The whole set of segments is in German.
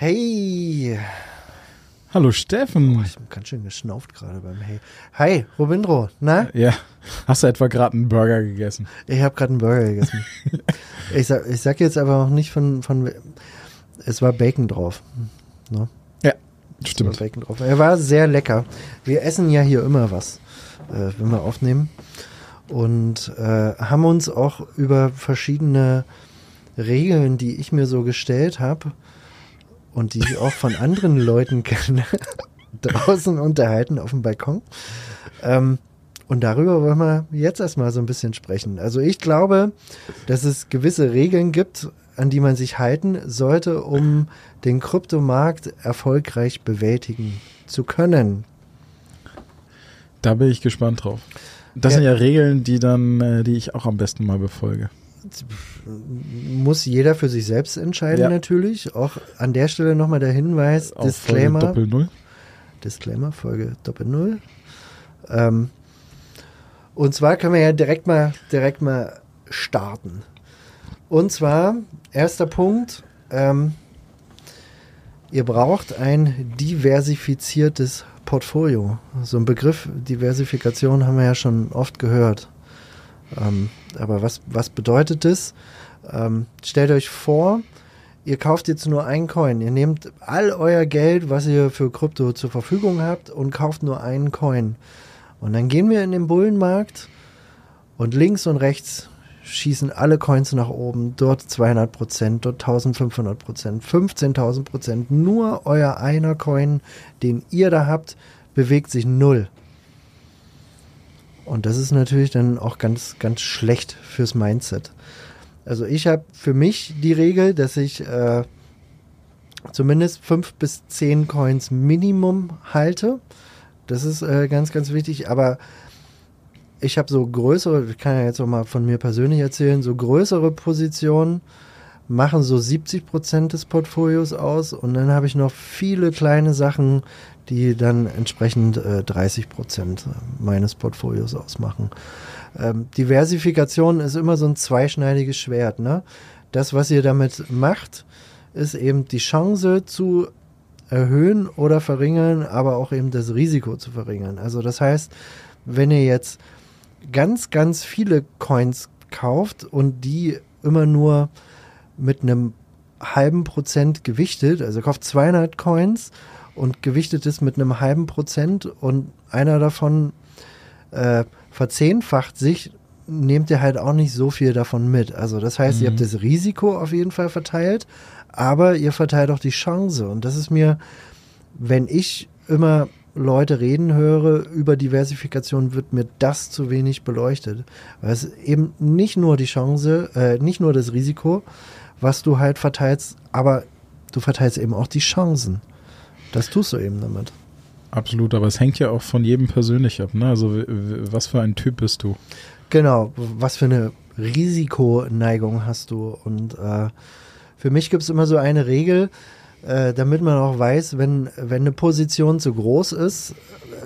Hey, Hallo Steffen. ich hab ganz schön geschnauft gerade beim Hey. Hi, Robindro, na? Ja, hast du etwa gerade einen Burger gegessen? Ich habe gerade einen Burger gegessen. ich, sag, ich sag jetzt aber noch nicht von, von es war Bacon drauf. Ne? Ja, Es war stimmt. Bacon drauf. Er war sehr lecker. Wir essen ja hier immer was, äh, wenn wir aufnehmen. Und äh, haben uns auch über verschiedene Regeln, die ich mir so gestellt habe und die ich auch von anderen Leuten kenne, draußen unterhalten auf dem Balkon. Ähm, und darüber wollen wir jetzt erstmal so ein bisschen sprechen. Also ich glaube, dass es gewisse Regeln gibt, an die man sich halten sollte, um den Kryptomarkt erfolgreich bewältigen zu können. Da bin ich gespannt drauf. Das Ja. sind ja Regeln, die dann, äh, die ich auch am besten mal befolge. Muss jeder für sich selbst entscheiden Ja. natürlich. Auch an der Stelle nochmal der Hinweis, Auf Folge Disclaimer. Doppel Null. Disclaimer, Folge Doppel Null. Ähm, und zwar können wir ja direkt mal, direkt mal starten. Und zwar, erster Punkt, ähm, ihr braucht ein diversifiziertes Portfolio. So ein Begriff Diversifikation haben wir ja schon oft gehört. Ähm, aber was, was bedeutet das? Ähm, stellt euch vor, ihr kauft jetzt nur einen Coin. Ihr nehmt all euer Geld, was ihr für Krypto zur Verfügung habt und kauft nur einen Coin. Und dann gehen wir in den Bullenmarkt und links und rechts schießen alle Coins nach oben. Dort 200 Prozent, dort 1500 Prozent, 15.000 Prozent. Nur euer einer Coin, den ihr da habt, bewegt sich null. Und das ist natürlich dann auch ganz, ganz schlecht fürs Mindset. Also ich habe für mich die Regel, dass ich äh, zumindest fünf bis zehn Coins Minimum halte. Das ist äh, ganz, ganz wichtig. Aber ich habe so größere, ich kann ja jetzt auch mal von mir persönlich erzählen, so größere Positionen machen so 70 Prozent des Portfolios aus und dann habe ich noch viele kleine Sachen, die dann entsprechend äh, 30 Prozent meines Portfolios ausmachen. Ähm, Diversifikation ist immer so ein zweischneidiges Schwert. Ne? Das, was ihr damit macht, ist eben die Chance zu erhöhen oder verringern, aber auch eben das Risiko zu verringern. Also das heißt, wenn ihr jetzt ganz, ganz viele Coins kauft und die immer nur mit einem halben Prozent gewichtet, also kauft 200 Coins und gewichtet es mit einem halben Prozent und einer davon äh, verzehnfacht sich, nehmt ihr halt auch nicht so viel davon mit. Also das heißt, ihr habt das Risiko auf jeden Fall verteilt, aber ihr verteilt auch die Chance. Und das ist mir, wenn ich immer Leute reden höre über Diversifikation, wird mir das zu wenig beleuchtet. Weil es eben nicht nur die Chance, äh, nicht nur das Risiko, was du halt verteilst, aber du verteilst eben auch die Chancen. Das tust du eben damit. Absolut, aber es hängt ja auch von jedem persönlich ab. Ne? Also was für ein Typ bist du? Genau, was für eine Risikoneigung hast du? Und äh, für mich gibt es immer so eine Regel, äh, damit man auch weiß, wenn, wenn eine Position zu groß ist,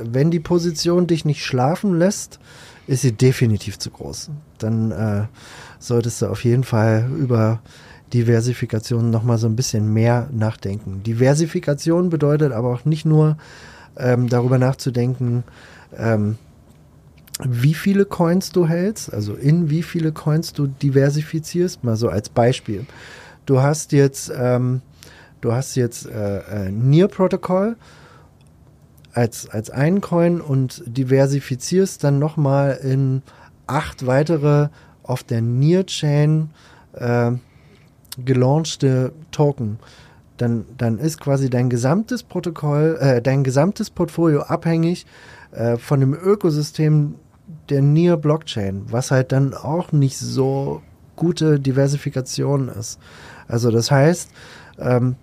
wenn die Position dich nicht schlafen lässt, ist sie definitiv zu groß. Dann äh, solltest du auf jeden Fall über Diversifikation nochmal so ein bisschen mehr nachdenken. Diversifikation bedeutet aber auch nicht nur ähm, darüber nachzudenken, ähm, wie viele Coins du hältst, also in wie viele Coins du diversifizierst, mal so als Beispiel. Du hast jetzt, ähm, du hast jetzt äh, äh, Near Protocol als, als einen Coin und diversifizierst dann nochmal in acht weitere auf der Near Chain äh, gelaunchte Token. Dann, dann ist quasi dein gesamtes Protokoll, äh, dein gesamtes Portfolio abhängig äh, von dem Ökosystem der Near Blockchain, was halt dann auch nicht so gute Diversifikation ist. Also das heißt, ähm,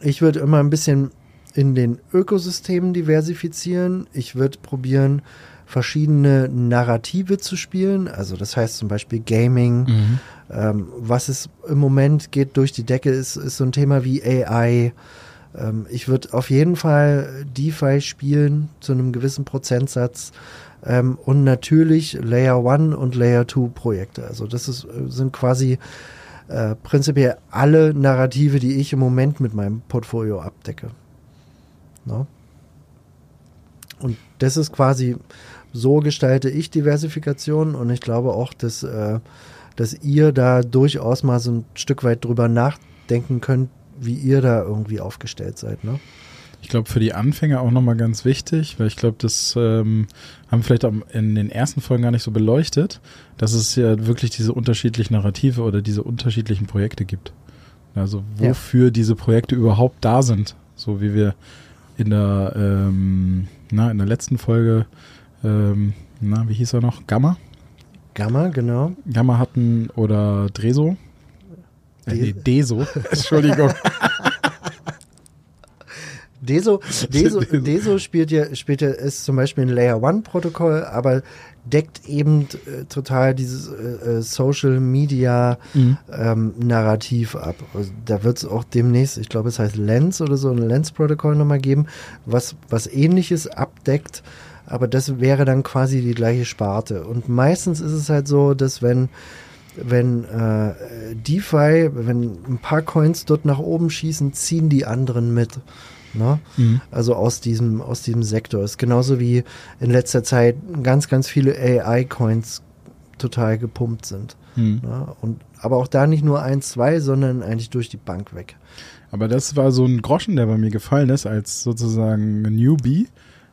ich würde immer ein bisschen in den Ökosystemen diversifizieren. Ich würde probieren, verschiedene Narrative zu spielen. Also das heißt zum Beispiel Gaming. Mhm. Ähm, was es im Moment geht durch die Decke, ist, ist so ein Thema wie AI. Ähm, ich würde auf jeden Fall DeFi spielen zu einem gewissen Prozentsatz. Ähm, und natürlich Layer 1 und Layer 2 Projekte. Also das ist, sind quasi äh, prinzipiell alle Narrative, die ich im Moment mit meinem Portfolio abdecke. No? Und das ist quasi, so gestalte ich Diversifikation und ich glaube auch, dass, äh, dass ihr da durchaus mal so ein Stück weit drüber nachdenken könnt, wie ihr da irgendwie aufgestellt seid. Ne? Ich glaube, für die Anfänger auch nochmal ganz wichtig, weil ich glaube, das ähm, haben wir vielleicht auch in den ersten Folgen gar nicht so beleuchtet, dass es ja wirklich diese unterschiedlichen Narrative oder diese unterschiedlichen Projekte gibt. Also wofür ja. diese Projekte überhaupt da sind. So wie wir in der, ähm, na, in der letzten Folge, ähm, na, wie hieß er noch? Gamma? Gamma, genau. Gamma hatten oder Dreso. Äh, nee, Deso. Entschuldigung. Deso, Deso, Deso spielt ja, spielt ja, ist zum Beispiel ein Layer One Protokoll, aber deckt eben äh, total dieses äh, äh Social Media mhm. ähm, Narrativ ab. Also da wird es auch demnächst, ich glaube, es heißt Lens oder so, ein Lens Protokoll nochmal geben, was, was ähnliches abdeckt, aber das wäre dann quasi die gleiche Sparte. Und meistens ist es halt so, dass wenn wenn äh, DeFi, wenn ein paar Coins dort nach oben schießen, ziehen die anderen mit. Ne? Mhm. Also aus diesem, aus diesem Sektor. Ist genauso wie in letzter Zeit ganz, ganz viele AI-Coins total gepumpt sind. Mhm. Ne? Und, aber auch da nicht nur ein, zwei, sondern eigentlich durch die Bank weg. Aber das war so ein Groschen, der bei mir gefallen ist, als sozusagen Newbie,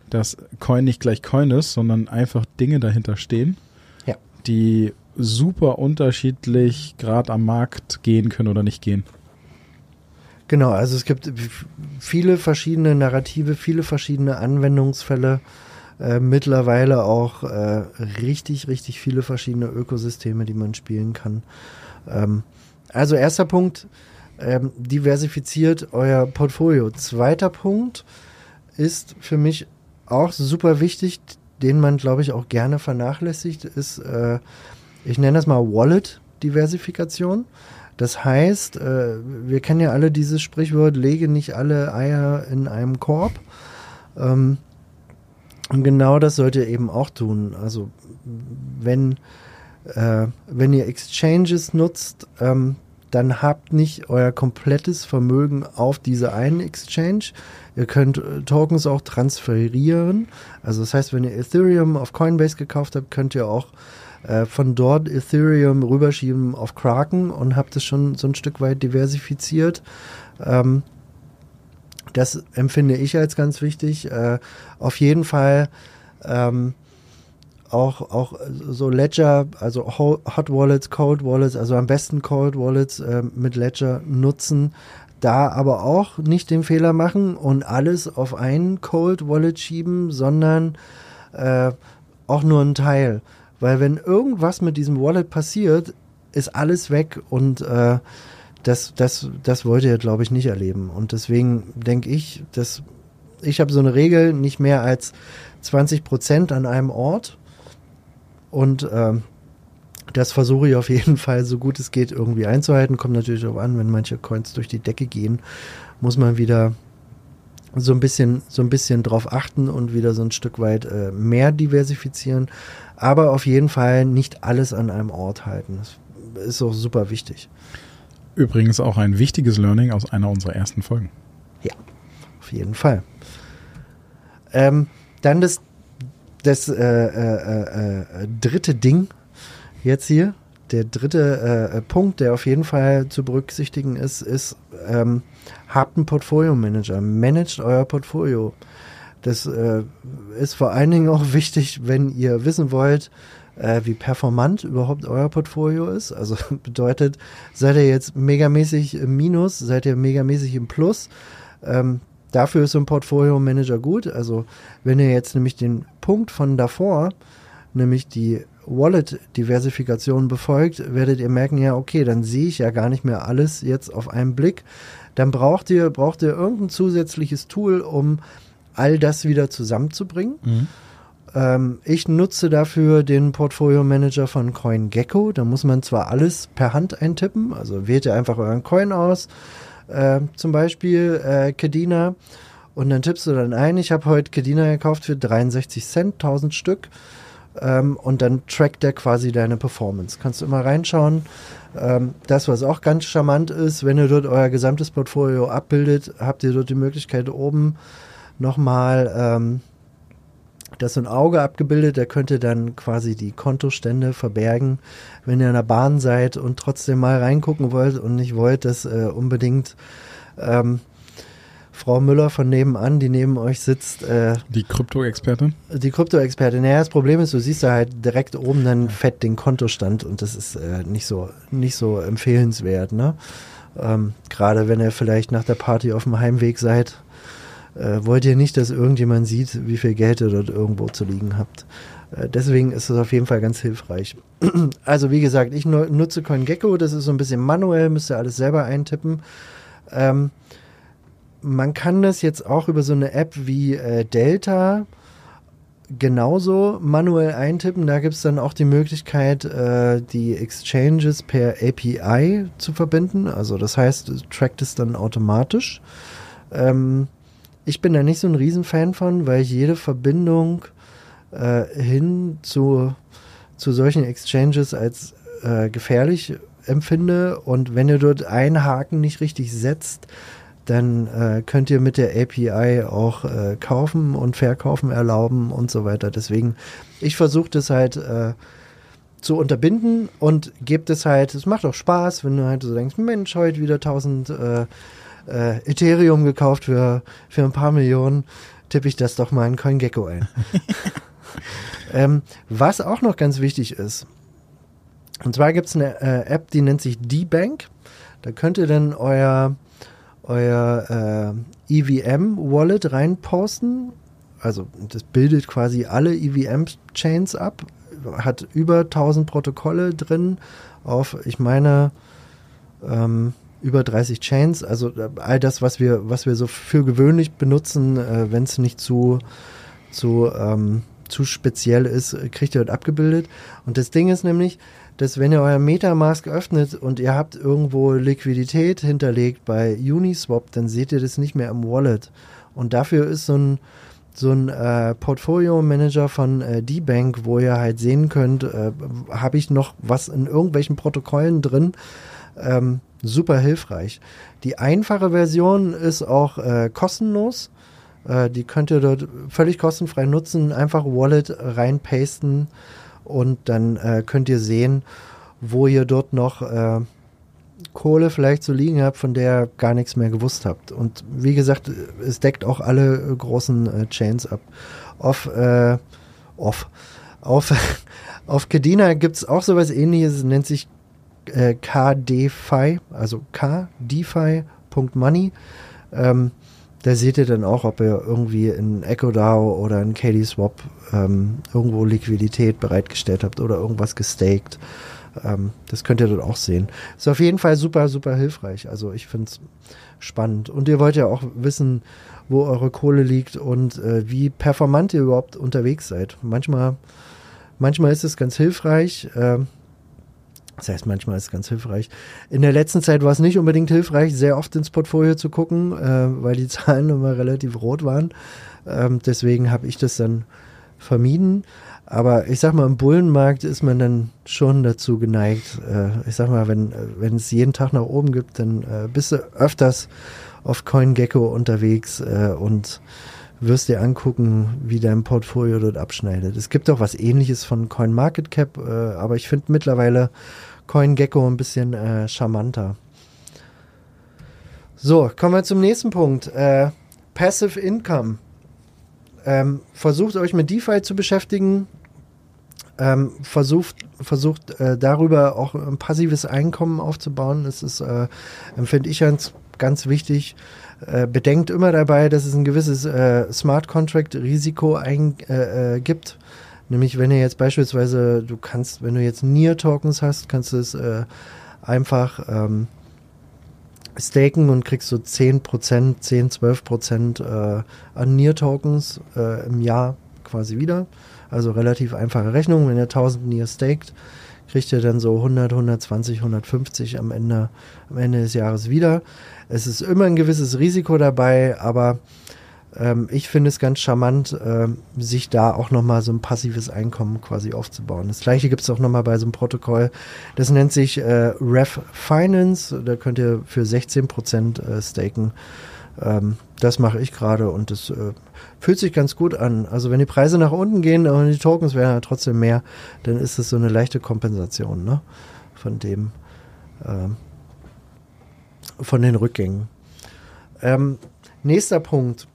dass Coin nicht gleich Coin ist, sondern einfach Dinge dahinter stehen, ja. die super unterschiedlich gerade am Markt gehen können oder nicht gehen. Genau, also es gibt viele verschiedene Narrative, viele verschiedene Anwendungsfälle, äh, mittlerweile auch äh, richtig, richtig viele verschiedene Ökosysteme, die man spielen kann. Ähm, also erster Punkt, ähm, diversifiziert euer Portfolio. Zweiter Punkt ist für mich auch super wichtig, den man, glaube ich, auch gerne vernachlässigt, ist, äh, ich nenne das mal Wallet-Diversifikation. Das heißt, äh, wir kennen ja alle dieses Sprichwort, lege nicht alle Eier in einem Korb. Ähm, und genau das sollt ihr eben auch tun. Also wenn, äh, wenn ihr Exchanges nutzt, ähm, dann habt nicht euer komplettes Vermögen auf diese einen Exchange. Ihr könnt äh, Tokens auch transferieren. Also das heißt, wenn ihr Ethereum auf Coinbase gekauft habt, könnt ihr auch äh, von dort Ethereum rüberschieben auf Kraken und habe das schon so ein Stück weit diversifiziert. Ähm, das empfinde ich als ganz wichtig. Äh, auf jeden Fall ähm, auch, auch so Ledger, also Hot Wallets, Cold Wallets, also am besten Cold Wallets äh, mit Ledger nutzen. Da aber auch nicht den Fehler machen und alles auf einen Cold Wallet schieben, sondern äh, auch nur ein Teil. Weil wenn irgendwas mit diesem Wallet passiert, ist alles weg und äh, das, das, das wollt ihr, glaube ich, nicht erleben. Und deswegen denke ich, dass ich habe so eine Regel, nicht mehr als 20 Prozent an einem Ort. Und äh, das versuche ich auf jeden Fall, so gut es geht, irgendwie einzuhalten. Kommt natürlich auch an, wenn manche Coins durch die Decke gehen, muss man wieder so ein bisschen, so ein bisschen drauf achten und wieder so ein Stück weit äh, mehr diversifizieren aber auf jeden Fall nicht alles an einem Ort halten. Das ist auch super wichtig. Übrigens auch ein wichtiges Learning aus einer unserer ersten Folgen. Ja, auf jeden Fall. Ähm, dann das, das äh, äh, äh, dritte Ding jetzt hier. Der dritte äh, Punkt, der auf jeden Fall zu berücksichtigen ist, ist, ähm, habt einen Portfolio-Manager. Managt euer Portfolio. Das äh, ist vor allen Dingen auch wichtig, wenn ihr wissen wollt, äh, wie performant überhaupt euer Portfolio ist. Also bedeutet, seid ihr jetzt megamäßig im Minus, seid ihr megamäßig im Plus. Ähm, dafür ist so ein Portfolio Manager gut. Also wenn ihr jetzt nämlich den Punkt von davor, nämlich die Wallet-Diversifikation befolgt, werdet ihr merken, ja, okay, dann sehe ich ja gar nicht mehr alles jetzt auf einen Blick. Dann braucht ihr, braucht ihr irgendein zusätzliches Tool, um all das wieder zusammenzubringen. Mhm. Ähm, ich nutze dafür den Portfolio Manager von CoinGecko. Da muss man zwar alles per Hand eintippen, also wählt ihr einfach euren Coin aus, äh, zum Beispiel äh, Kedina, und dann tippst du dann ein, ich habe heute Kedina gekauft für 63 Cent, 1000 Stück. Ähm, und dann trackt der quasi deine Performance. Kannst du immer reinschauen. Ähm, das, was auch ganz charmant ist, wenn ihr dort euer gesamtes Portfolio abbildet, habt ihr dort die Möglichkeit oben nochmal ähm, das ist ein Auge abgebildet, der könnte dann quasi die Kontostände verbergen, wenn ihr in der Bahn seid und trotzdem mal reingucken wollt und nicht wollt, dass äh, unbedingt ähm, Frau Müller von nebenan, die neben euch sitzt, äh, Die Krypto-Expertin? die Krypto-Expertin. Naja, das Problem ist, du siehst da halt direkt oben dann fett den Kontostand und das ist äh, nicht so nicht so empfehlenswert, ne? Ähm, Gerade wenn ihr vielleicht nach der Party auf dem Heimweg seid, äh, wollt ihr nicht, dass irgendjemand sieht, wie viel Geld ihr dort irgendwo zu liegen habt. Äh, deswegen ist es auf jeden Fall ganz hilfreich. also wie gesagt, ich nu nutze CoinGecko, das ist so ein bisschen manuell, müsst ihr alles selber eintippen. Ähm, man kann das jetzt auch über so eine App wie äh, Delta genauso manuell eintippen. Da gibt es dann auch die Möglichkeit, äh, die Exchanges per API zu verbinden. Also das heißt, es trackt es dann automatisch. Ähm, ich bin da nicht so ein Riesenfan von, weil ich jede Verbindung äh, hin zu, zu solchen Exchanges als äh, gefährlich empfinde. Und wenn ihr dort einen Haken nicht richtig setzt, dann äh, könnt ihr mit der API auch äh, kaufen und verkaufen erlauben und so weiter. Deswegen, ich versuche das halt äh, zu unterbinden und gebt es halt, es macht auch Spaß, wenn du halt so denkst, Mensch, heute wieder 1000 äh, Ethereum gekauft für, für ein paar Millionen, tippe ich das doch mal in CoinGecko ein. ähm, was auch noch ganz wichtig ist, und zwar gibt es eine äh, App, die nennt sich D-Bank. Da könnt ihr dann euer euer äh, EVM-Wallet reinposten. Also das bildet quasi alle EVM-Chains ab, hat über 1000 Protokolle drin auf, ich meine, ähm, über 30 Chains. Also äh, all das, was wir, was wir so für gewöhnlich benutzen, äh, wenn es nicht zu, zu, ähm, zu speziell ist, kriegt ihr dort abgebildet. Und das Ding ist nämlich, dass wenn ihr euer Metamask öffnet und ihr habt irgendwo Liquidität hinterlegt bei Uniswap, dann seht ihr das nicht mehr im Wallet. Und dafür ist so ein, so ein äh, Portfolio-Manager von äh, D-Bank, wo ihr halt sehen könnt, äh, habe ich noch was in irgendwelchen Protokollen drin. Ähm, super hilfreich. Die einfache Version ist auch äh, kostenlos. Äh, die könnt ihr dort völlig kostenfrei nutzen. Einfach Wallet reinpasten und dann äh, könnt ihr sehen, wo ihr dort noch äh, Kohle vielleicht so liegen habt, von der ihr gar nichts mehr gewusst habt. Und wie gesagt, es deckt auch alle äh, großen äh, Chains ab. Auf, off. Auf, auf Kedina gibt es auch sowas ähnliches, es nennt sich äh, KDFI, also KDFI.money. Ähm, da seht ihr dann auch, ob ihr irgendwie in EchoDAO oder in KDSwap ähm, irgendwo Liquidität bereitgestellt habt oder irgendwas gestaked. Ähm, das könnt ihr dort auch sehen. Ist auf jeden Fall super, super hilfreich. Also ich finde es spannend. Und ihr wollt ja auch wissen, wo eure Kohle liegt und äh, wie performant ihr überhaupt unterwegs seid. Manchmal, manchmal ist es ganz hilfreich. Äh, das heißt, manchmal ist es ganz hilfreich. In der letzten Zeit war es nicht unbedingt hilfreich, sehr oft ins Portfolio zu gucken, äh, weil die Zahlen immer relativ rot waren. Ähm, deswegen habe ich das dann vermieden. Aber ich sag mal, im Bullenmarkt ist man dann schon dazu geneigt. Äh, ich sag mal, wenn wenn es jeden Tag nach oben gibt, dann äh, bist du öfters auf CoinGecko unterwegs äh, und wirst dir angucken, wie dein Portfolio dort abschneidet. Es gibt auch was ähnliches von CoinMarketCap, äh, aber ich finde mittlerweile CoinGecko ein bisschen äh, charmanter. So, kommen wir zum nächsten Punkt. Äh, Passive Income. Ähm, versucht euch mit DeFi zu beschäftigen. Ähm, versucht versucht äh, darüber auch ein passives Einkommen aufzubauen. Das ist, äh, empfinde ich ganz, ganz wichtig. Äh, bedenkt immer dabei, dass es ein gewisses äh, Smart Contract Risiko ein, äh, äh, gibt. Nämlich, wenn ihr jetzt beispielsweise, du kannst, wenn du jetzt Nier-Tokens hast, kannst du es äh, einfach ähm, staken und kriegst so 10%, 10, 12% äh, an Nier-Tokens äh, im Jahr quasi wieder. Also relativ einfache Rechnung. Wenn ihr 1000 Nier staked, kriegt ihr dann so 100, 120, 150 am Ende, am Ende des Jahres wieder. Es ist immer ein gewisses Risiko dabei, aber ähm, ich finde es ganz charmant, äh, sich da auch nochmal so ein passives Einkommen quasi aufzubauen. Das gleiche gibt es auch nochmal bei so einem Protokoll. Das nennt sich äh, Ref Finance. Da könnt ihr für 16 Prozent äh, staken. Ähm, das mache ich gerade und das äh, fühlt sich ganz gut an. Also wenn die Preise nach unten gehen, aber die Tokens werden ja trotzdem mehr, dann ist es so eine leichte Kompensation ne? von dem, ähm, von den Rückgängen. Ähm, nächster Punkt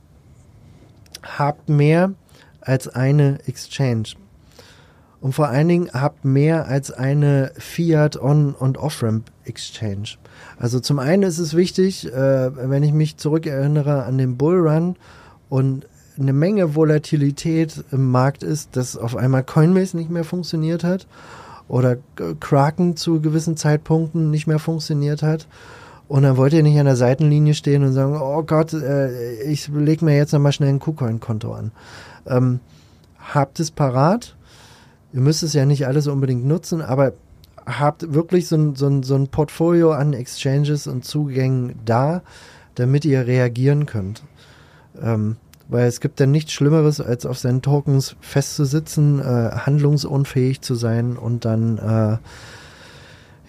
habt mehr als eine Exchange. Und vor allen Dingen habt mehr als eine Fiat On- und Off-Ramp Exchange. Also zum einen ist es wichtig, äh, wenn ich mich zurückerinnere an den Bullrun und eine Menge Volatilität im Markt ist, dass auf einmal Coinbase nicht mehr funktioniert hat oder Kraken zu gewissen Zeitpunkten nicht mehr funktioniert hat und dann wollt ihr nicht an der Seitenlinie stehen und sagen, oh Gott, äh, ich lege mir jetzt nochmal schnell ein KuCoin-Konto an. Ähm, habt es parat. Ihr müsst es ja nicht alles unbedingt nutzen, aber habt wirklich so ein, so ein, so ein Portfolio an Exchanges und Zugängen da, damit ihr reagieren könnt. Ähm, weil es gibt dann nichts Schlimmeres, als auf seinen Tokens festzusitzen, äh, handlungsunfähig zu sein und dann äh,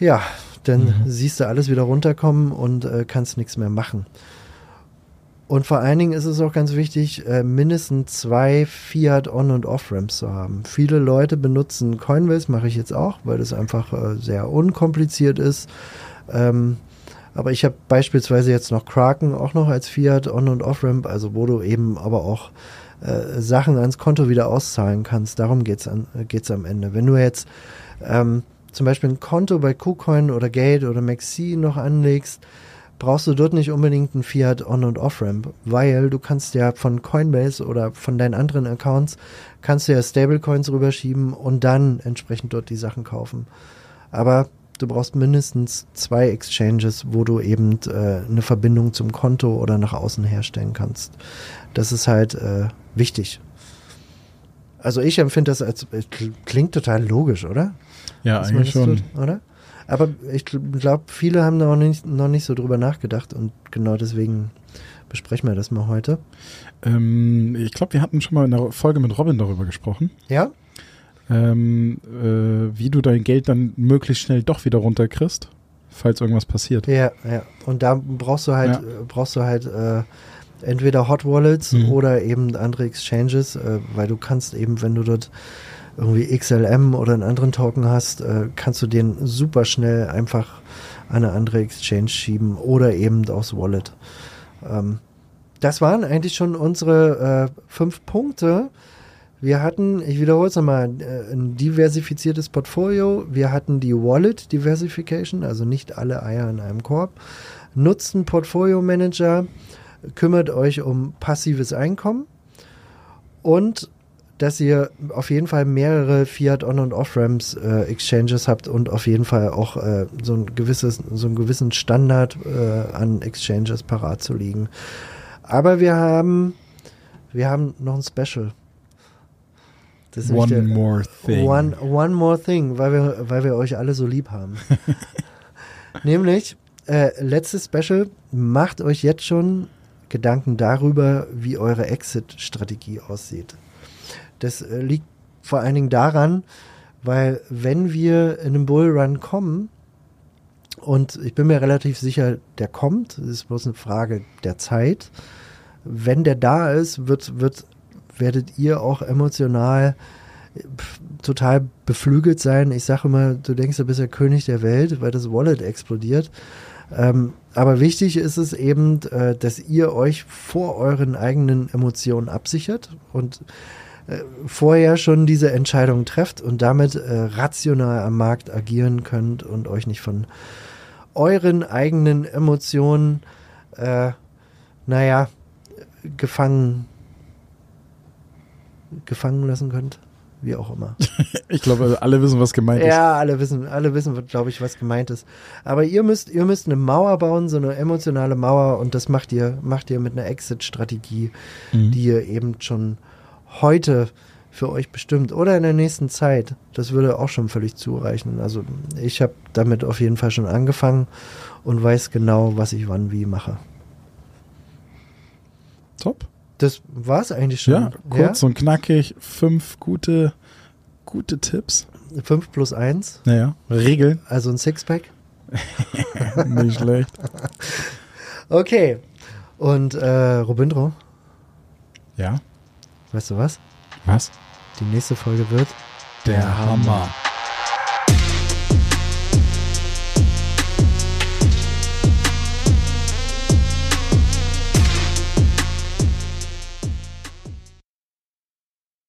ja, dann mhm. siehst du alles wieder runterkommen und äh, kannst nichts mehr machen. Und vor allen Dingen ist es auch ganz wichtig, äh, mindestens zwei Fiat On- und Off-Ramps zu haben. Viele Leute benutzen Coinbase, mache ich jetzt auch, weil das einfach äh, sehr unkompliziert ist. Ähm, aber ich habe beispielsweise jetzt noch Kraken auch noch als Fiat On- und Off-Ramp, also wo du eben aber auch äh, Sachen ans Konto wieder auszahlen kannst. Darum geht es geht's am Ende. Wenn du jetzt ähm, zum Beispiel ein Konto bei KuCoin oder Gate oder Maxi noch anlegst, brauchst du dort nicht unbedingt ein Fiat On- und Off-Ramp, weil du kannst ja von Coinbase oder von deinen anderen Accounts kannst du ja Stablecoins rüberschieben und dann entsprechend dort die Sachen kaufen. Aber du brauchst mindestens zwei Exchanges, wo du eben äh, eine Verbindung zum Konto oder nach außen herstellen kannst. Das ist halt äh, wichtig. Also ich empfinde das als klingt total logisch, oder? Ja, eigentlich schon. Tut, oder? Aber ich glaube, viele haben noch nicht, noch nicht so drüber nachgedacht und genau deswegen besprechen wir das mal heute. Ähm, ich glaube, wir hatten schon mal in der Folge mit Robin darüber gesprochen. Ja? Ähm, äh, wie du dein Geld dann möglichst schnell doch wieder runterkriegst, falls irgendwas passiert. Ja, ja. Und da brauchst du halt, ja. brauchst du halt äh, entweder Hot Wallets mhm. oder eben andere Exchanges, äh, weil du kannst eben, wenn du dort irgendwie XLM oder einen anderen Token hast, äh, kannst du den super schnell einfach an eine andere Exchange schieben oder eben aufs Wallet. Ähm, das waren eigentlich schon unsere äh, fünf Punkte. Wir hatten, ich wiederhole es nochmal, äh, ein diversifiziertes Portfolio. Wir hatten die Wallet Diversification, also nicht alle Eier in einem Korb. Nutzt einen Portfolio Manager, kümmert euch um passives Einkommen und dass ihr auf jeden Fall mehrere Fiat On- und Off-Ramps äh, Exchanges habt und auf jeden Fall auch äh, so ein gewisses, so einen gewissen Standard äh, an Exchanges parat zu liegen. Aber wir haben, wir haben noch ein Special. one der, more thing. One, one more thing, weil wir, weil wir euch alle so lieb haben. Nämlich, äh, letztes Special, macht euch jetzt schon Gedanken darüber, wie eure Exit-Strategie aussieht. Das äh, liegt vor allen Dingen daran, weil wenn wir in einen Bullrun kommen, und ich bin mir relativ sicher, der kommt, es ist bloß eine Frage der Zeit. Wenn der da ist, wird, wird, werdet ihr auch emotional total beflügelt sein. Ich sage immer, du denkst, du bist der König der Welt, weil das Wallet explodiert. Ähm, aber wichtig ist es eben, äh, dass ihr euch vor euren eigenen Emotionen absichert und äh, vorher schon diese Entscheidung trefft und damit äh, rational am Markt agieren könnt und euch nicht von euren eigenen Emotionen, äh, naja, gefangen, gefangen lassen könnt. Wie auch immer. Ich glaube, alle wissen, was gemeint ist. Ja, alle wissen, alle wissen, glaube ich, was gemeint ist. Aber ihr müsst, ihr müsst eine Mauer bauen, so eine emotionale Mauer, und das macht ihr, macht ihr mit einer Exit-Strategie, Mhm. die ihr eben schon heute für euch bestimmt oder in der nächsten Zeit. Das würde auch schon völlig zureichen. Also ich habe damit auf jeden Fall schon angefangen und weiß genau, was ich wann wie mache. Top. Das war es eigentlich schon. Ja, kurz und knackig. Fünf gute, gute Tipps. Ja? Fünf plus eins, Naja, Regeln. also ein Sixpack. Nicht schlecht. Okay. Und äh, Robindro, Ja. weißt du was? Was? Die nächste Folge wird Der Hammer.